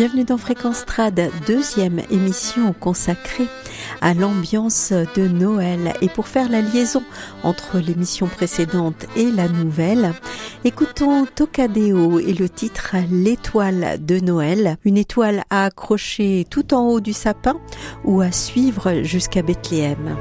Bienvenue dans Fréquence Trad, deuxième émission consacrée à l'ambiance de Noël. Et pour faire la liaison entre l'émission précédente et la nouvelle, écoutons Tocadéo et le titre L'étoile de Noël, une étoile à accrocher tout en haut du sapin ou à suivre jusqu'à Bethléem.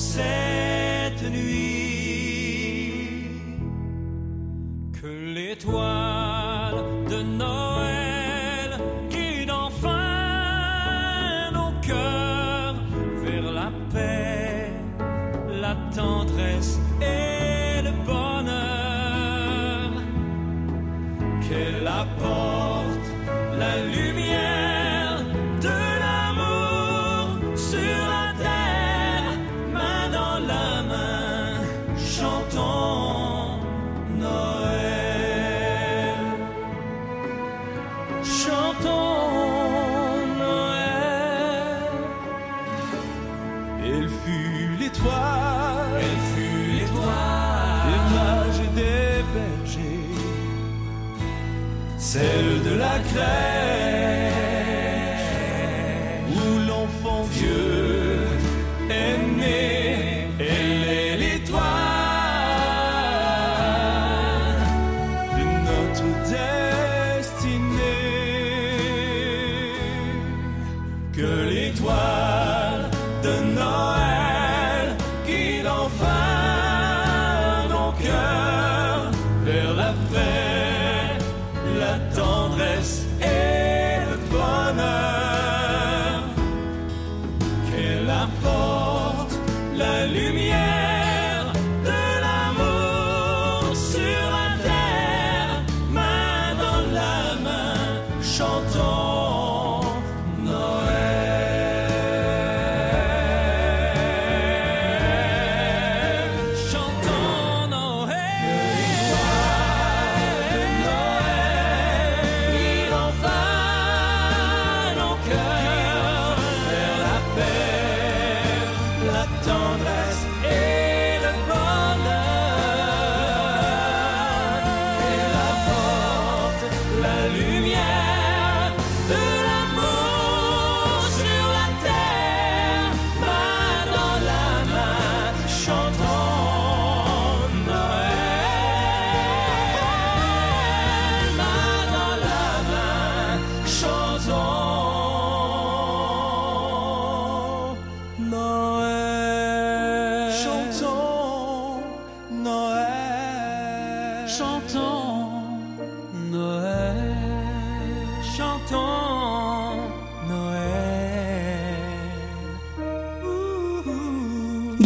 Cette nuit. Que l'étoile celle de la crèche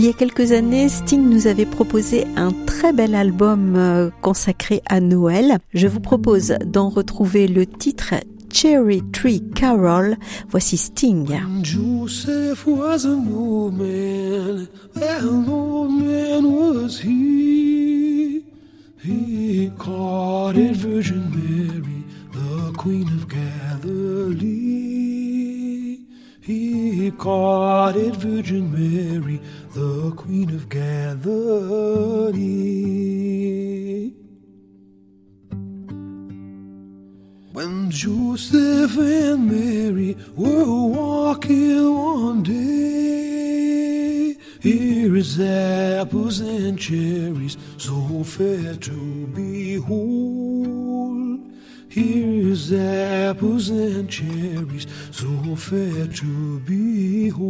Il y a quelques années, Sting nous avait proposé un très bel album euh, consacré à Noël. Je vous propose d'en retrouver le titre Cherry Tree Carol. Voici Sting. Joseph was man. He it Virgin Mary, the Queen of Galilee. When Joseph and Mary were walking one day, here is apples and cherries, so fair to behold. Here's apples and cherries, so fair to behold.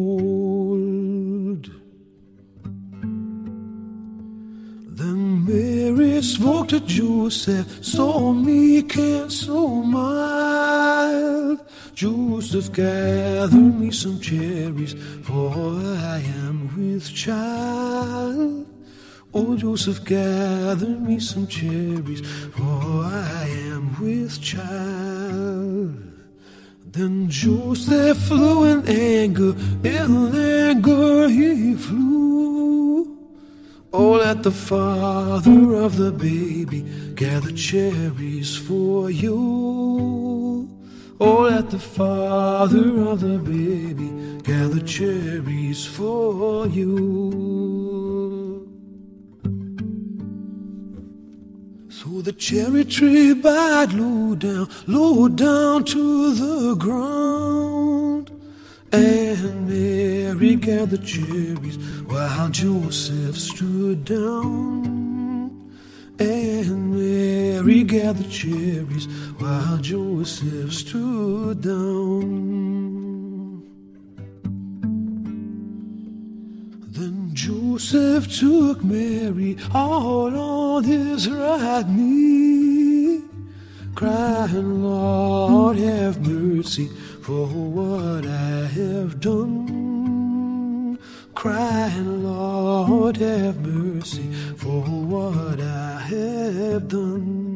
Then Mary spoke to Joseph, so meek and so mild. Joseph, gather me some cherries, for I am with child. Oh, Joseph, gather me some cherries, for I am with child. Then Joseph flew in anger, in anger he flew. Oh, let the father of the baby gather cherries for you. Oh, let the father of the baby gather cherries for you. The cherry tree bowed low down, low down to the ground. And Mary gathered cherries while Joseph stood down. And Mary gathered cherries while Joseph stood down. Joseph took Mary all on his right knee, crying, Lord, have mercy for what I have done. Crying, Lord, have mercy for what I have done.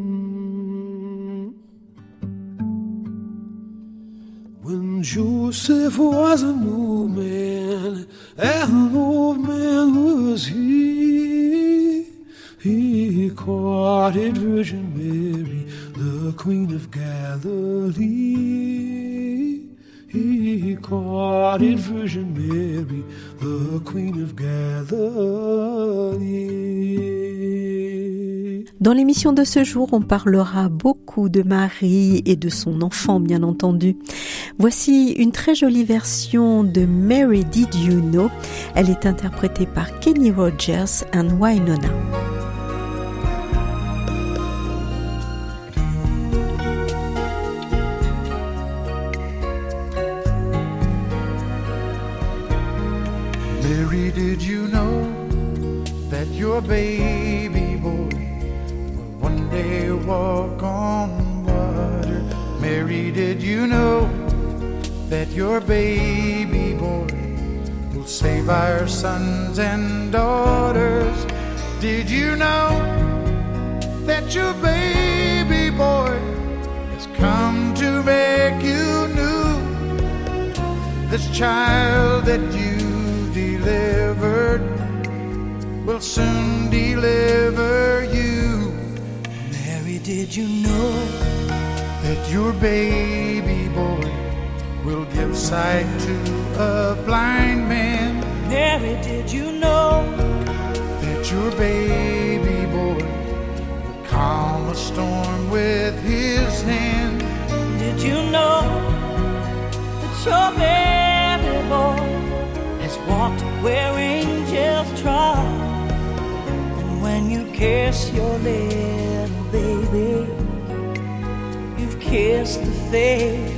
When Joseph was an old and an old man was he, he courted Virgin Mary, the Queen of Galilee. He courted Virgin Mary, the Queen of Galilee. Dans l'émission de ce jour, on parlera beaucoup de Marie et de son enfant, bien entendu. Voici une très jolie version de Mary Did You Know. Elle est interprétée par Kenny Rogers and Wynonna. Mary, did you know that your baby boy will one day walk on water? Mary, did you know that your baby boy will save our sons and daughters? Did you know that your baby boy has come to make you new? This child that you delivered will soon deliver you. Mary, did you know that your baby boy will give sight to a blind man? Mary, did you know that your baby boy will calm a storm with his hand? Did you know that your baby boy has walked where angels trod? And when you kiss your little baby, you've kissed the face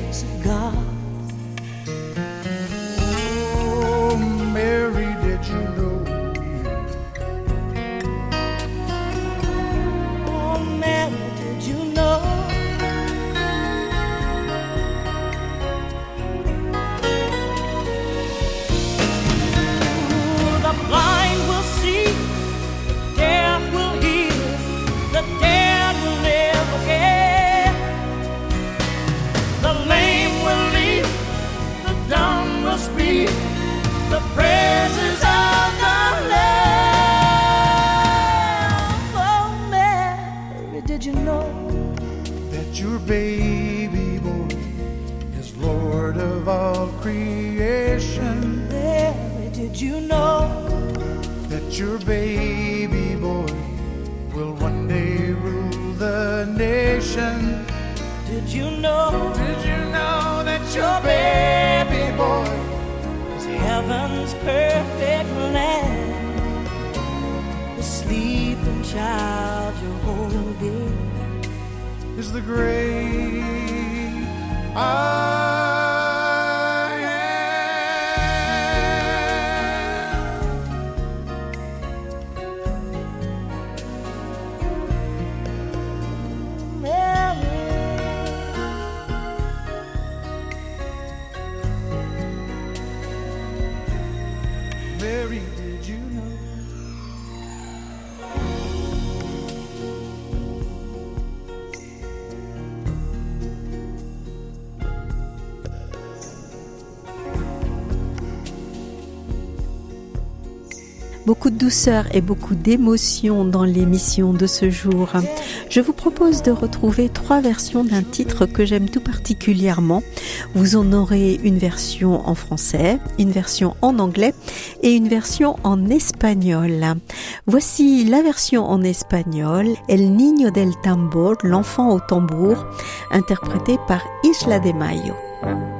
baby boy is Lord of all creation. Mary, did you know that your baby boy will one day rule the nation? Did you know? Did you know that your baby boy is heaven's perfect land? The sleeping child you're holding is the great I am. Mary. Mary. Beaucoup de douceur et beaucoup d'émotion dans l'émission de ce jour. Je vous propose de retrouver trois versions d'un titre que j'aime tout particulièrement. Vous en aurez une version en français, une version en anglais et une version en espagnol. Voici la version en espagnol, El Niño del Tambor, l'enfant au tambour, interprété par Isla de Mayo.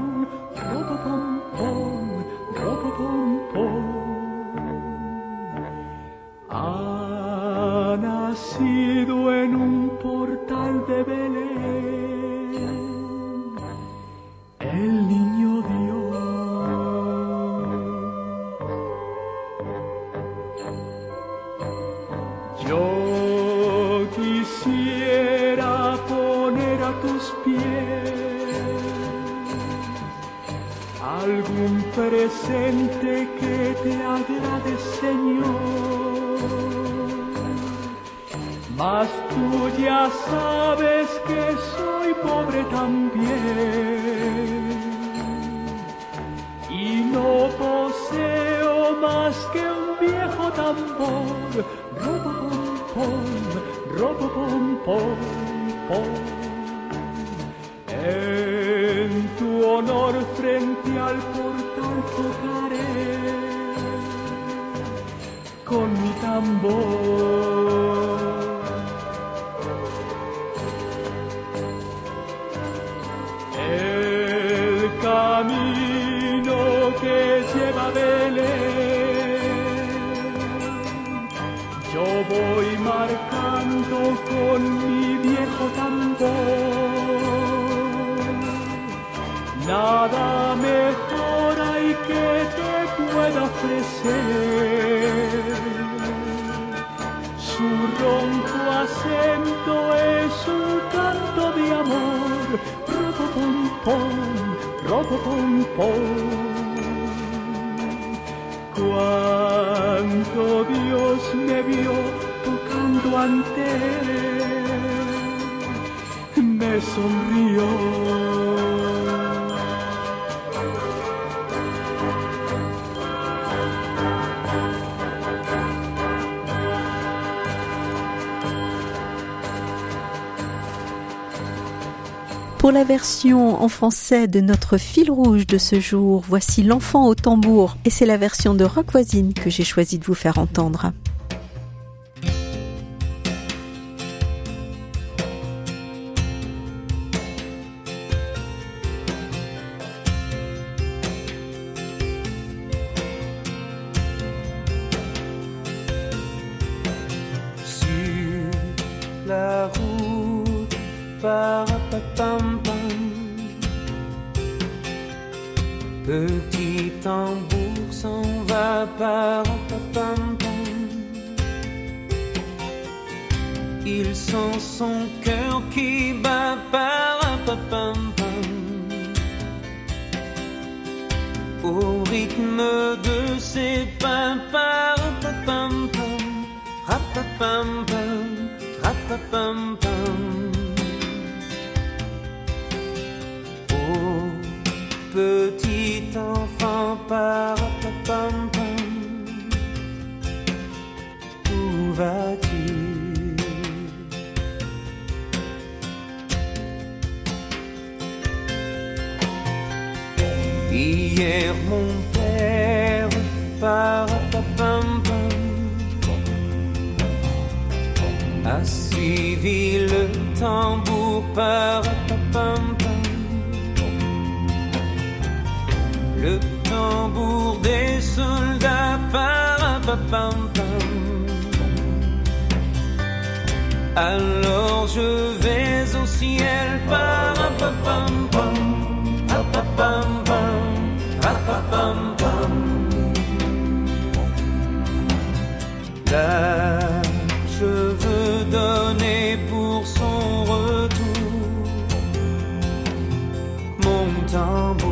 Presente que te agrade, Señor. Mas tú ya sabes que soy pobre también y no poseo más que un viejo tambor. Robo pom robo pom pom pom. En tu honor El camino que lleva a Belén, yo voy marcando con mi viejo tambor. Nada mejor hay que te pueda ofrecer. Ronco acento es un canto de amor. Robo pom pom, robo pom pom. Cuando Dios me vio tocando ante él, me sonrió. Pour la version en français de notre fil rouge de ce jour, voici L'enfant au tambour et c'est la version de Rock Voisine que j'ai choisi de vous faire entendre. Petit enfant, parapapam, où vas-tu? Hier mon père parapapam, a suivi le tambour parapapam, Alors je vais au ciel parapapam, rapapam, rapapam, Là, je veux donner pour son retour mon tambour.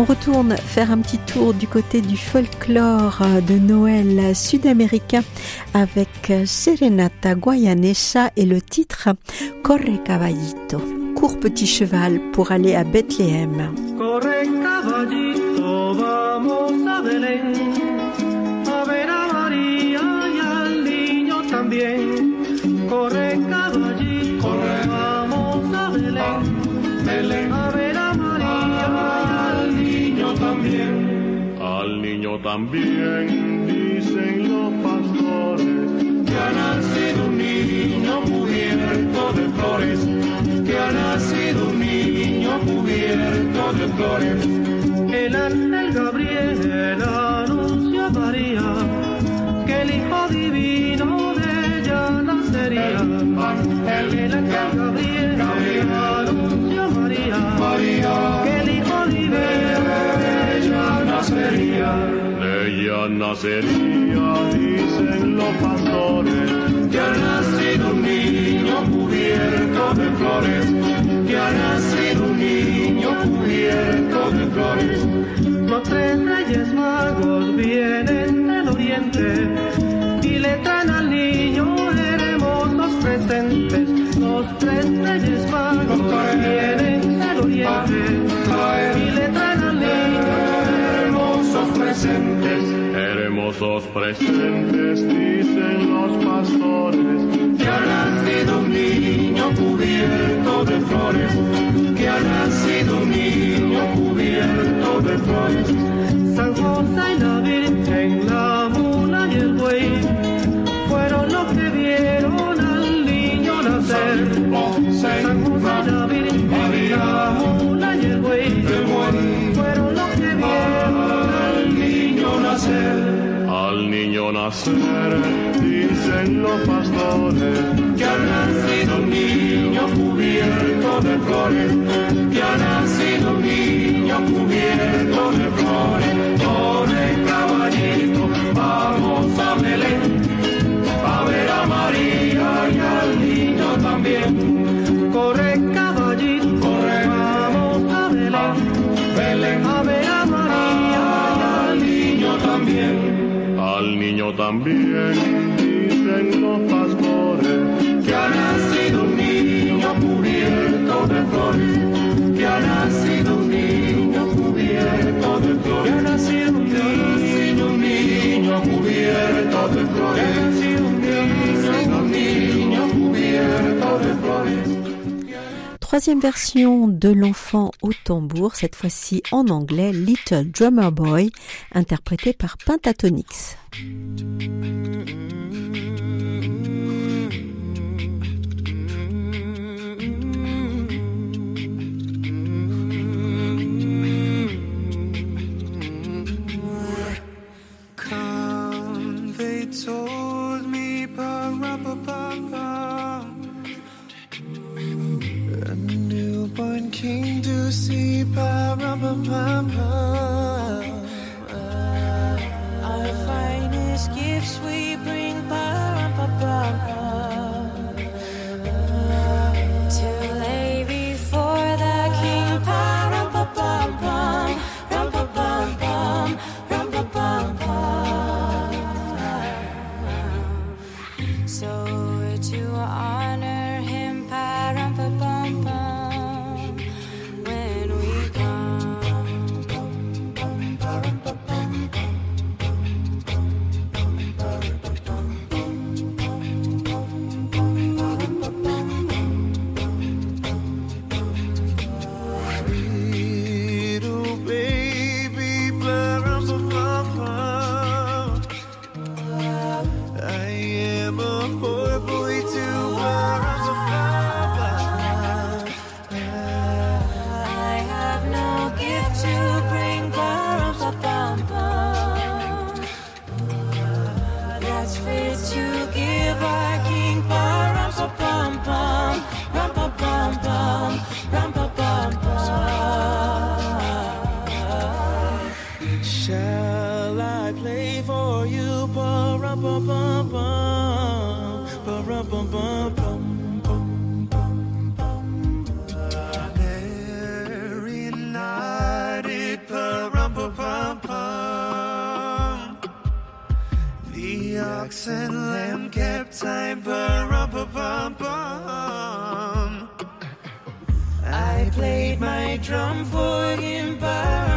On retourne faire un petit tour du côté du folklore de Noël sud-américain avec Serenata Guayanesa et le titre Corre Caballito. Cours petit cheval pour aller à Bethléem. Corre caballito, vamos También dicen los pastores Que ha nacido un niño cubierto de flores, que ha nacido un niño cubierto de flores. El ángel Gabriel nacería, dicen los pastores. que ha nacido un niño cubierto de flores, que ha nacido un niño cubierto de flores. Los tres reyes magos vienen del oriente y le traen al niño hermosos presentes. Los tres reyes presentes, dicen los pastores. que ha nacido un niño cubierto de flores, que ha nacido un niño cubierto de flores. hacer, dicen los pastores, que ha nacido un niño de flores. también dicen los pastores que troisième version de l'enfant au tambour, cette fois-ci en anglais, Little Drummer Boy, interprété par Pentatonix. 흰두시 바라봐봐 Our finest gifts we bring 바라봐봐 drum for him by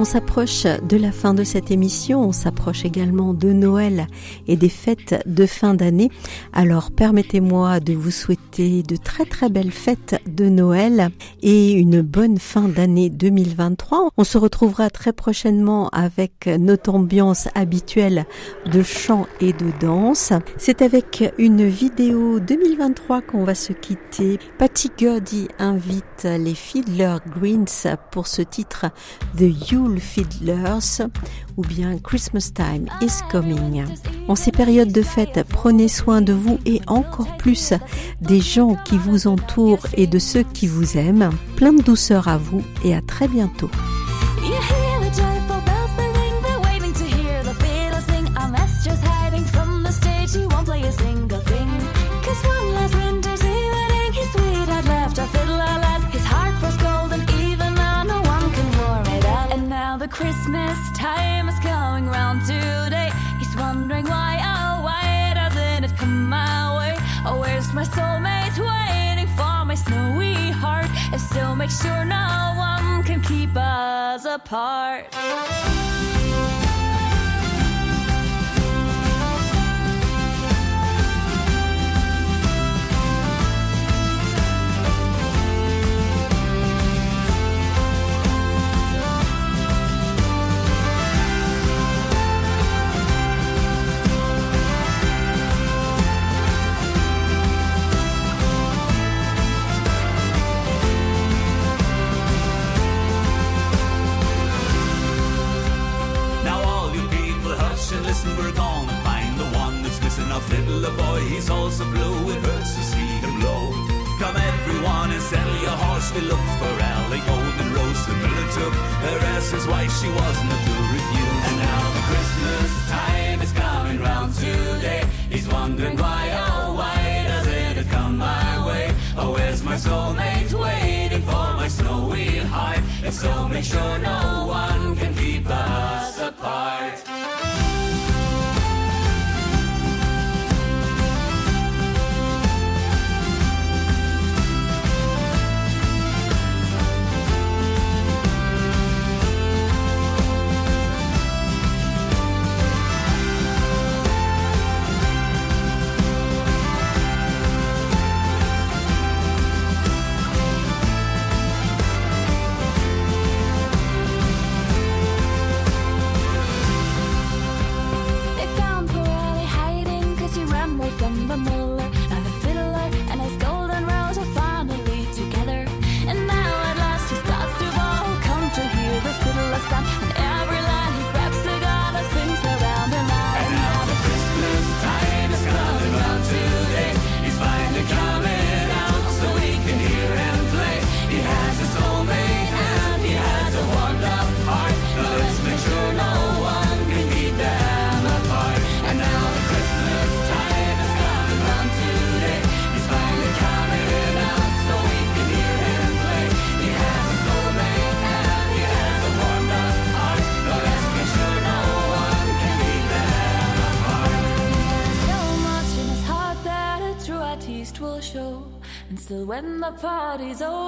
On s'approche de la fin de cette émission, on s'approche également de Noël et des fêtes de fin d'année. Alors permettez-moi de vous souhaiter de très très belles fêtes de Noël et une bonne fin d'année 2023. On se retrouvera très prochainement avec notre ambiance habituelle de chant et de danse. C'est avec une vidéo 2023 qu'on va se quitter. Patty Gurdy invite les Fiddler Greens pour ce titre The You Fiddlers ou bien Christmas Time is Coming. En ces périodes de fête, prenez soin de vous et encore plus des gens qui vous entourent et de ceux qui vous aiment. Plein de douceur à vous et à très bientôt. Christmas my soulmate waiting for my snowy heart? If still make sure no one can keep us apart. Fiddler boy, he's also blue, it hurts to see him low. Come everyone and sell your horse, we look for Ellie Golden Rose. The miller took her as his wife, she wasn't to refuse. And now the Christmas time is coming round today. He's wondering why, oh why doesn't it come my way? Oh, where's my soulmate waiting for my snowy heart? If so, make sure no one can keep us party's over,